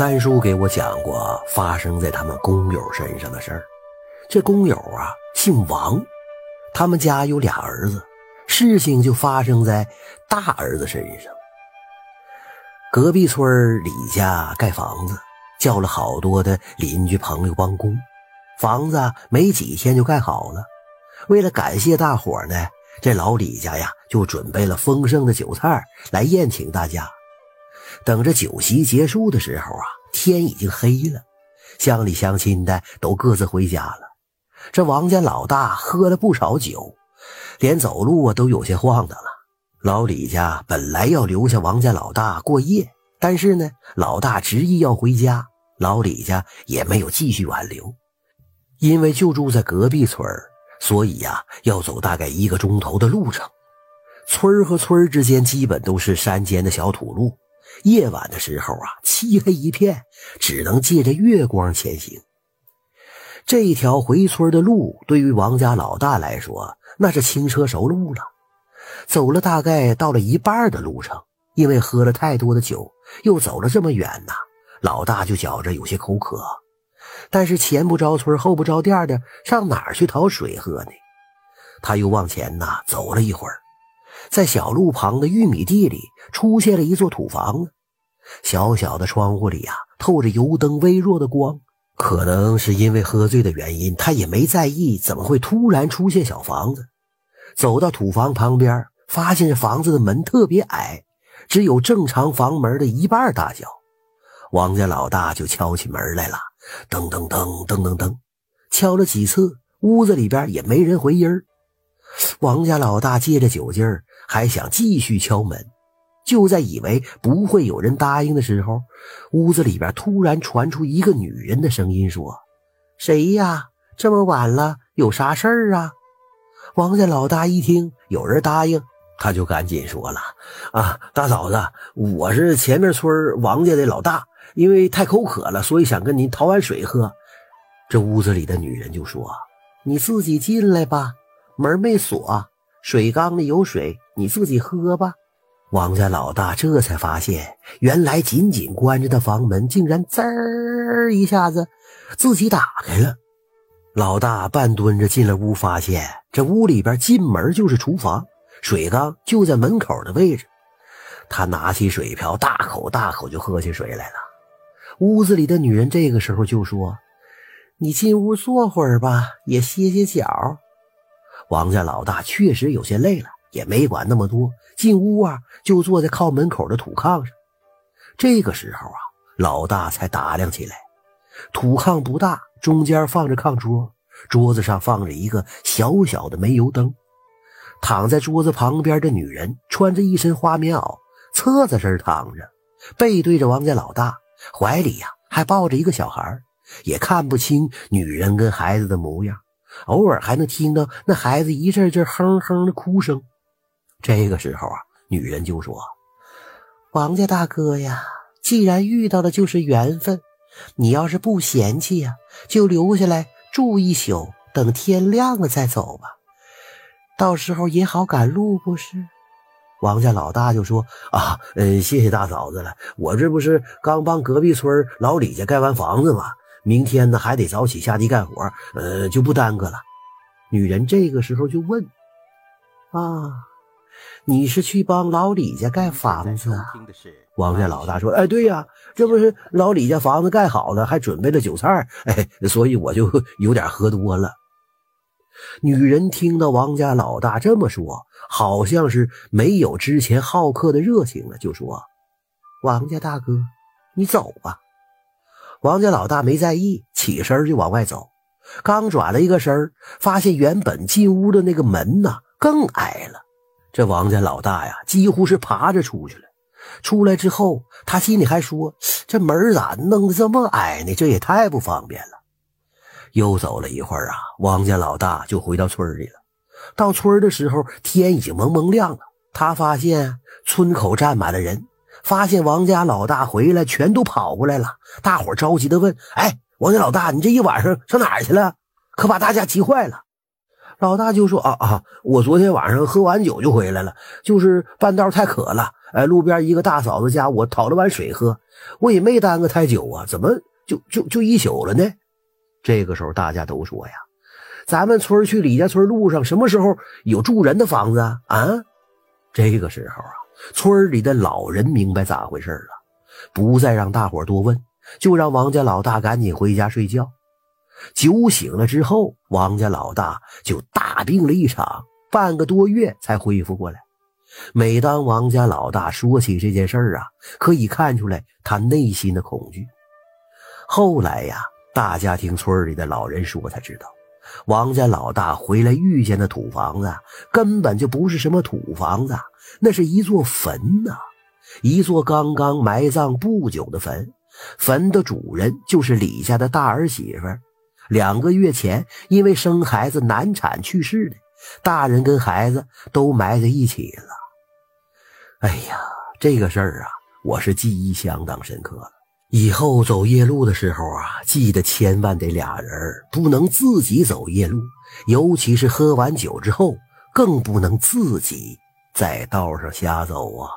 三叔给我讲过发生在他们工友身上的事儿。这工友啊，姓王，他们家有俩儿子，事情就发生在大儿子身上。隔壁村李家盖房子，叫了好多的邻居朋友帮工，房子没几天就盖好了。为了感谢大伙呢，这老李家呀就准备了丰盛的酒菜来宴请大家。等着酒席结束的时候啊，天已经黑了，乡里乡亲的都各自回家了。这王家老大喝了不少酒，连走路啊都有些晃荡了。老李家本来要留下王家老大过夜，但是呢，老大执意要回家，老李家也没有继续挽留。因为就住在隔壁村所以呀，要走大概一个钟头的路程。村和村之间基本都是山间的小土路。夜晚的时候啊，漆黑一片，只能借着月光前行。这一条回村的路对于王家老大来说，那是轻车熟路了。走了大概到了一半的路程，因为喝了太多的酒，又走了这么远呐，老大就觉着有些口渴。但是前不着村后不着店的，上哪儿去讨水喝呢？他又往前呐走了一会儿。在小路旁的玉米地里，出现了一座土房子。小小的窗户里呀，透着油灯微弱的光。可能是因为喝醉的原因，他也没在意怎么会突然出现小房子。走到土房旁边，发现这房子的门特别矮，只有正常房门的一半大小。王家老大就敲起门来了，噔噔噔噔噔噔，敲了几次，屋子里边也没人回音。王家老大借着酒劲儿，还想继续敲门。就在以为不会有人答应的时候，屋子里边突然传出一个女人的声音：“说，谁呀？这么晚了，有啥事儿啊？”王家老大一听有人答应，他就赶紧说了：“啊，大嫂子，我是前面村王家的老大，因为太口渴了，所以想跟您讨碗水喝。”这屋子里的女人就说：“你自己进来吧。”门没锁，水缸里有水，你自己喝吧。王家老大这才发现，原来紧紧关着的房门竟然滋儿一下子自己打开了。老大半蹲着进了屋，发现这屋里边进门就是厨房，水缸就在门口的位置。他拿起水瓢，大口大口就喝起水来了。屋子里的女人这个时候就说：“你进屋坐会儿吧，也歇歇脚。”王家老大确实有些累了，也没管那么多，进屋啊就坐在靠门口的土炕上。这个时候啊，老大才打量起来，土炕不大，中间放着炕桌，桌子上放着一个小小的煤油灯。躺在桌子旁边的女人穿着一身花棉袄，侧着身躺着，背对着王家老大，怀里呀还抱着一个小孩，也看不清女人跟孩子的模样。偶尔还能听到那孩子一阵阵哼哼的哭声，这个时候啊，女人就说：“王家大哥呀，既然遇到了就是缘分，你要是不嫌弃呀，就留下来住一宿，等天亮了再走吧，到时候也好赶路，不是？”王家老大就说：“啊，嗯，谢谢大嫂子了，我这不是刚帮隔壁村老李家盖完房子吗？”明天呢还得早起下地干活，呃，就不耽搁了。女人这个时候就问：“啊，你是去帮老李家盖房子？”王家老大说：“哎，对呀，这不是老李家房子盖好了，还准备了酒菜，哎，所以我就有点喝多了。”女人听到王家老大这么说，好像是没有之前好客的热情了，就说：“王家大哥，你走吧。”王家老大没在意，起身就往外走。刚转了一个身发现原本进屋的那个门呐更矮了。这王家老大呀，几乎是爬着出去了。出来之后，他心里还说：“这门咋弄得这么矮呢？这也太不方便了。”又走了一会儿啊，王家老大就回到村里了。到村的时候，天已经蒙蒙亮了。他发现村口站满了人。发现王家老大回来，全都跑过来了。大伙着急的问：“哎，王家老大，你这一晚上上哪儿去了？可把大家急坏了。”老大就说：“啊啊，我昨天晚上喝完酒就回来了，就是半道太渴了，哎，路边一个大嫂子家，我讨了碗水喝，我也没耽搁太久啊，怎么就就就一宿了呢？”这个时候，大家都说呀：“咱们村去李家村路上什么时候有住人的房子啊？”啊，这个时候啊，村里的老人明白咋回事了，不再让大伙多问，就让王家老大赶紧回家睡觉。酒醒了之后，王家老大就大病了一场，半个多月才恢复过来。每当王家老大说起这件事儿啊，可以看出来他内心的恐惧。后来呀，大家听村里的老人说才知道，王家老大回来遇见的土房子根本就不是什么土房子，那是一座坟呐，一座刚刚埋葬不久的坟。坟的主人就是李家的大儿媳妇。两个月前，因为生孩子难产去世的，大人跟孩子都埋在一起了。哎呀，这个事儿啊，我是记忆相当深刻了。以后走夜路的时候啊，记得千万得俩人，不能自己走夜路，尤其是喝完酒之后，更不能自己在道上瞎走啊。